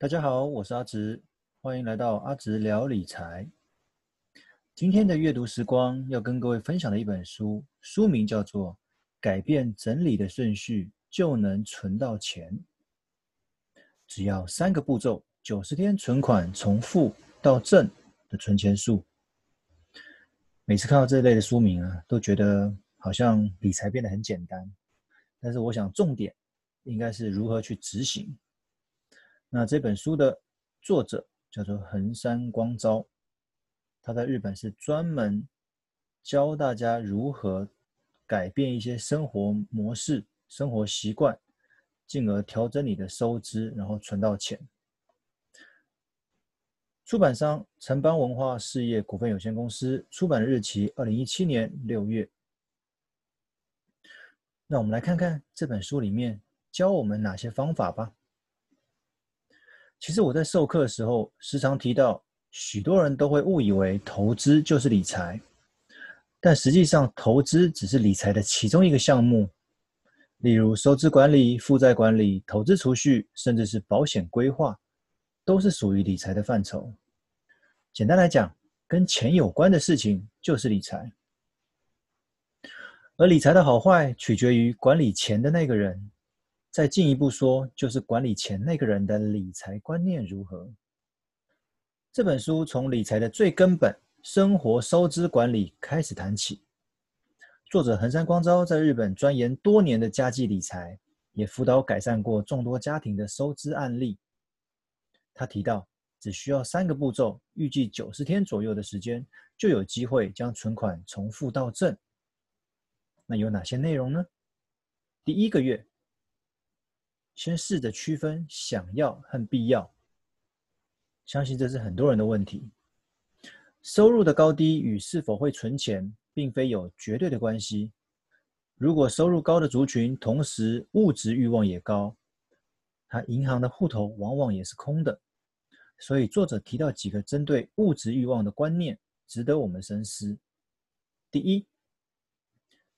大家好，我是阿直，欢迎来到阿直聊理财。今天的阅读时光要跟各位分享的一本书，书名叫做《改变整理的顺序就能存到钱》，只要三个步骤，九十天存款从负到正的存钱术。每次看到这类的书名啊，都觉得好像理财变得很简单，但是我想重点应该是如何去执行。那这本书的作者叫做横山光昭，他在日本是专门教大家如何改变一些生活模式、生活习惯，进而调整你的收支，然后存到钱。出版商城邦文化事业股份有限公司，出版日期二零一七年六月。那我们来看看这本书里面教我们哪些方法吧。其实我在授课的时候，时常提到，许多人都会误以为投资就是理财，但实际上，投资只是理财的其中一个项目。例如，收支管理、负债管理、投资储蓄，甚至是保险规划，都是属于理财的范畴。简单来讲，跟钱有关的事情就是理财。而理财的好坏，取决于管理钱的那个人。再进一步说，就是管理钱那个人的理财观念如何。这本书从理财的最根本——生活收支管理开始谈起。作者横山光昭在日本钻研多年的家计理财，也辅导改善过众多家庭的收支案例。他提到，只需要三个步骤，预计九十天左右的时间，就有机会将存款从负到正。那有哪些内容呢？第一个月。先试着区分想要和必要，相信这是很多人的问题。收入的高低与是否会存钱，并非有绝对的关系。如果收入高的族群，同时物质欲望也高，他银行的户头往往也是空的。所以作者提到几个针对物质欲望的观念，值得我们深思。第一，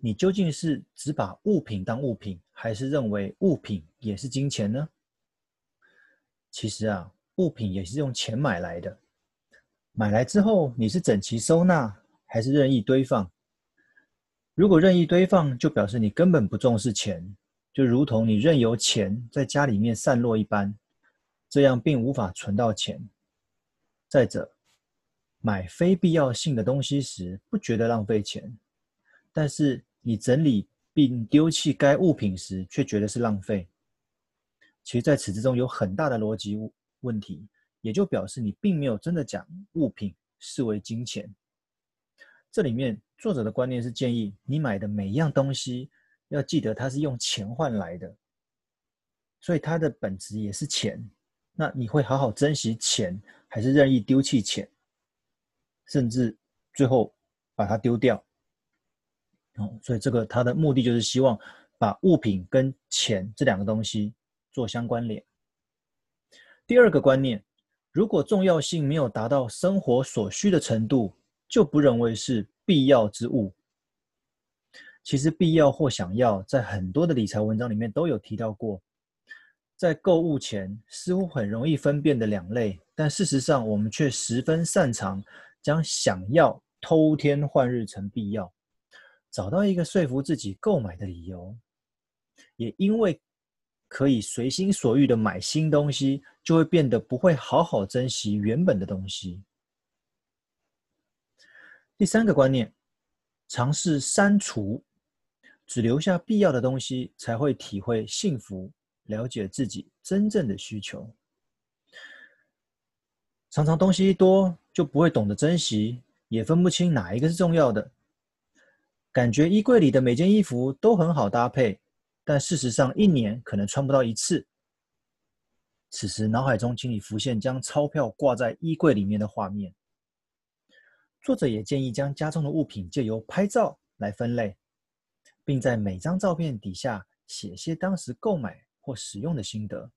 你究竟是只把物品当物品，还是认为物品也是金钱呢？其实啊，物品也是用钱买来的。买来之后，你是整齐收纳，还是任意堆放？如果任意堆放，就表示你根本不重视钱，就如同你任由钱在家里面散落一般，这样并无法存到钱。再者，买非必要性的东西时，不觉得浪费钱，但是，你整理并丢弃该物品时，却觉得是浪费。其实，在此之中有很大的逻辑问题，也就表示你并没有真的将物品视为金钱。这里面作者的观念是建议你买的每一样东西，要记得它是用钱换来的，所以它的本质也是钱。那你会好好珍惜钱，还是任意丢弃钱，甚至最后把它丢掉？哦，所以这个他的目的就是希望把物品跟钱这两个东西做相关联。第二个观念，如果重要性没有达到生活所需的程度，就不认为是必要之物。其实必要或想要，在很多的理财文章里面都有提到过。在购物前，似乎很容易分辨的两类，但事实上我们却十分擅长将想要偷天换日成必要。找到一个说服自己购买的理由，也因为可以随心所欲的买新东西，就会变得不会好好珍惜原本的东西。第三个观念，尝试删除，只留下必要的东西，才会体会幸福，了解自己真正的需求。常常东西一多，就不会懂得珍惜，也分不清哪一个是重要的。感觉衣柜里的每件衣服都很好搭配，但事实上一年可能穿不到一次。此时脑海中请你浮现将钞票挂在衣柜里面的画面。作者也建议将家中的物品借由拍照来分类，并在每张照片底下写些当时购买或使用的心得。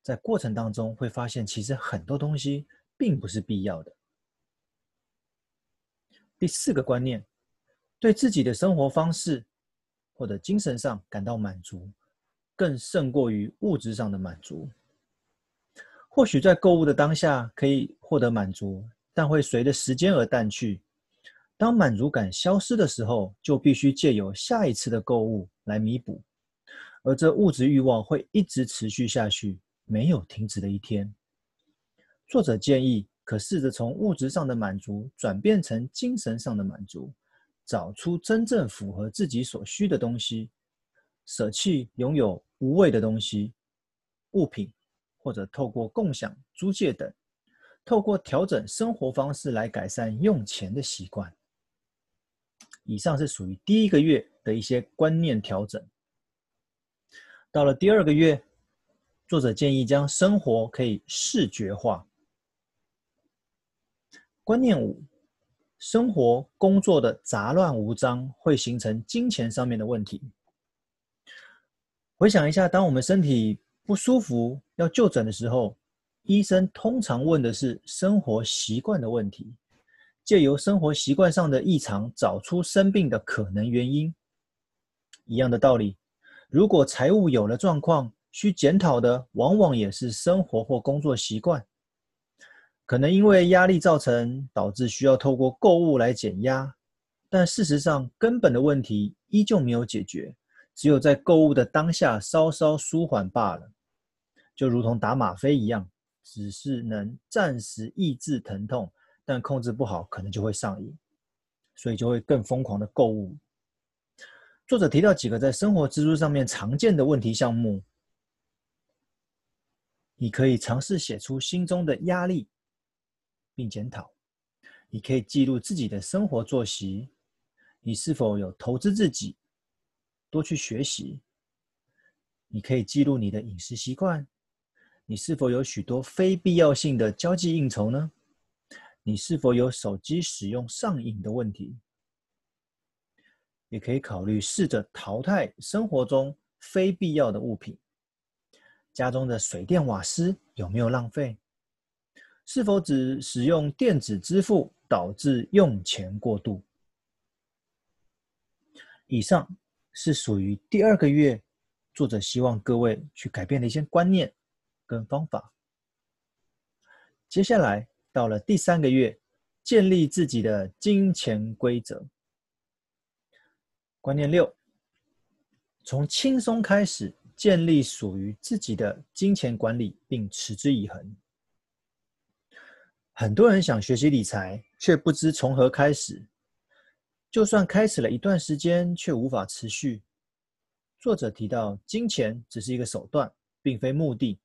在过程当中会发现，其实很多东西并不是必要的。第四个观念。对自己的生活方式或者精神上感到满足，更胜过于物质上的满足。或许在购物的当下可以获得满足，但会随着时间而淡去。当满足感消失的时候，就必须借由下一次的购物来弥补，而这物质欲望会一直持续下去，没有停止的一天。作者建议，可试着从物质上的满足转变成精神上的满足，找出真正符合自己所需的东西，舍弃拥有无谓的东西、物品，或者透过共享、租借等，透过调整生活方式来改善用钱的习惯。以上是属于第一个月的一些观念调整。到了第二个月，作者建议将生活可以视觉化。观念五：生活工作的杂乱无章会形成金钱上面的问题。回想一下，当我们身体不舒服要就诊的时候，医生通常问的是生活习惯的问题。借由生活习惯上的异常，找出生病的可能原因。一样的道理，如果财务有了状况，需检讨的往往也是生活或工作习惯。可能因为压力造成，导致需要透过购物来减压，但事实上根本的问题依旧没有解决，只有在购物的当下稍稍舒缓罢了。就如同打吗啡一样，只是能暂时抑制疼痛。但控制不好，可能就会上瘾，所以就会更疯狂的购物。作者提到几个在生活支出上面常见的问题项目，你可以尝试写出心中的压力，并检讨。你可以记录自己的生活作息，你是否有投资自己，多去学习。你可以记录你的饮食习惯，你是否有许多非必要性的交际应酬呢？你是否有手机使用上瘾的问题？也可以考虑试着淘汰生活中非必要的物品。家中的水电瓦斯有没有浪费？是否只使用电子支付导致用钱过度？以上是属于第二个月，作者希望各位去改变的一些观念跟方法。接下来。到了第三个月，建立自己的金钱规则。观念六：从轻松开始，建立属于自己的金钱管理，并持之以恒。很多人想学习理财，却不知从何开始。就算开始了一段时间，却无法持续。作者提到，金钱只是一个手段，并非目的。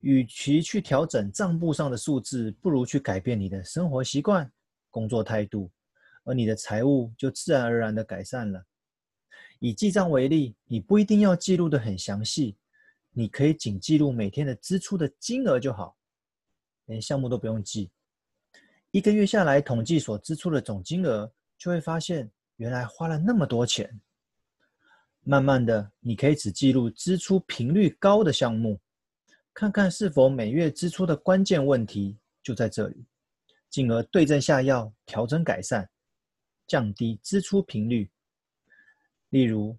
与其去调整账簿上的数字，不如去改变你的生活习惯、工作态度，而你的财务就自然而然的改善了。以记账为例，你不一定要记录得很详细，你可以仅记录每天的支出的金额就好，连项目都不用记。一个月下来，统计所支出的总金额，就会发现原来花了那么多钱。慢慢的，你可以只记录支出频率高的项目。看看是否每月支出的关键问题就在这里，进而对症下药，调整改善，降低支出频率。例如，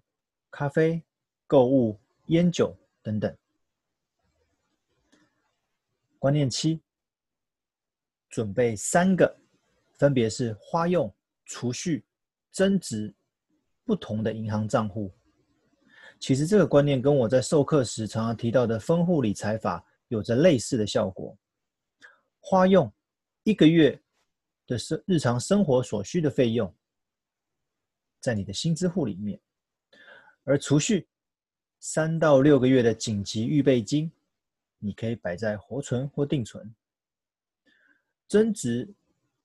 咖啡、购物、烟酒等等。观念七：准备三个，分别是花用、储蓄、增值不同的银行账户。其实这个观念跟我在授课时常常提到的分户理财法有着类似的效果。花用一个月的生日常生活所需的费用，在你的薪资户里面；而储蓄三到六个月的紧急预备金，你可以摆在活存或定存。增值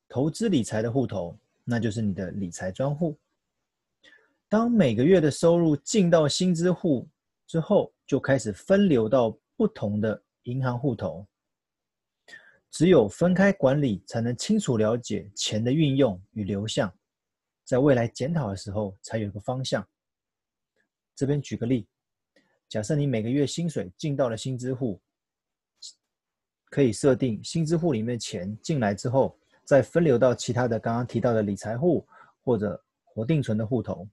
投资理财的户头，那就是你的理财专户。当每个月的收入进到薪资户之后，就开始分流到不同的银行户头。只有分开管理，才能清楚了解钱的运用与流向，在未来检讨的时候才有个方向。这边举个例，假设你每个月薪水进到了薪资户，可以设定薪资户里面钱进来之后，再分流到其他的刚刚提到的理财户或者活定存的户头。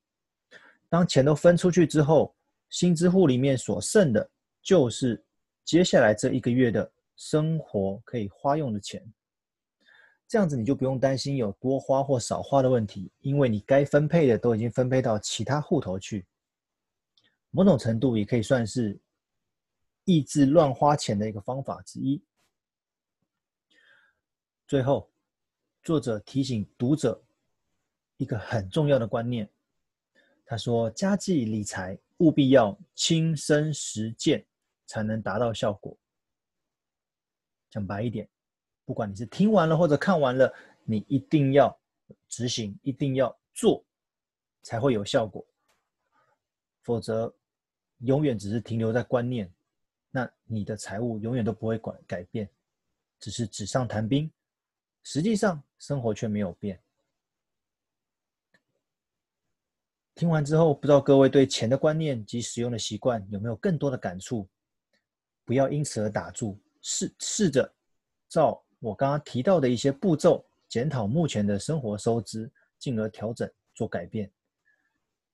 当钱都分出去之后，薪资户里面所剩的，就是接下来这一个月的生活可以花用的钱。这样子你就不用担心有多花或少花的问题，因为你该分配的都已经分配到其他户头去。某种程度也可以算是抑制乱花钱的一个方法之一。最后，作者提醒读者一个很重要的观念，他说：家计理财务必要亲身实践，才能达到效果。讲白一点。不管你是听完了或者看完了，你一定要执行，一定要做，才会有效果。否则，永远只是停留在观念，那你的财务永远都不会改改变，只是纸上谈兵，实际上生活却没有变。听完之后，不知道各位对钱的观念及使用的习惯有没有更多的感触？不要因此而打住，试试着照。我刚刚提到的一些步骤，检讨目前的生活收支，进而调整做改变，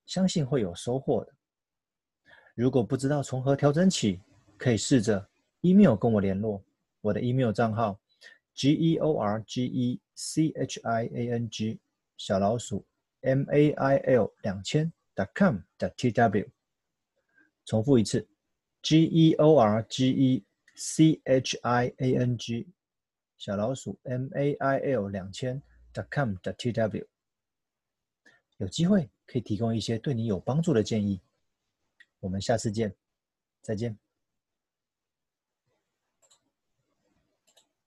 相信会有收获的。如果不知道从何调整起，可以试着 email 跟我联络，我的 email 账号 g e o r g e c h i a n g 小老鼠 m a i l 两千 dot com 点 tw，。重复一次 g e o r g e c h i a n g 小老鼠 m a i l 两千 dot com 点 t w，有机会可以提供一些对你有帮助的建议。我们下次见，再见。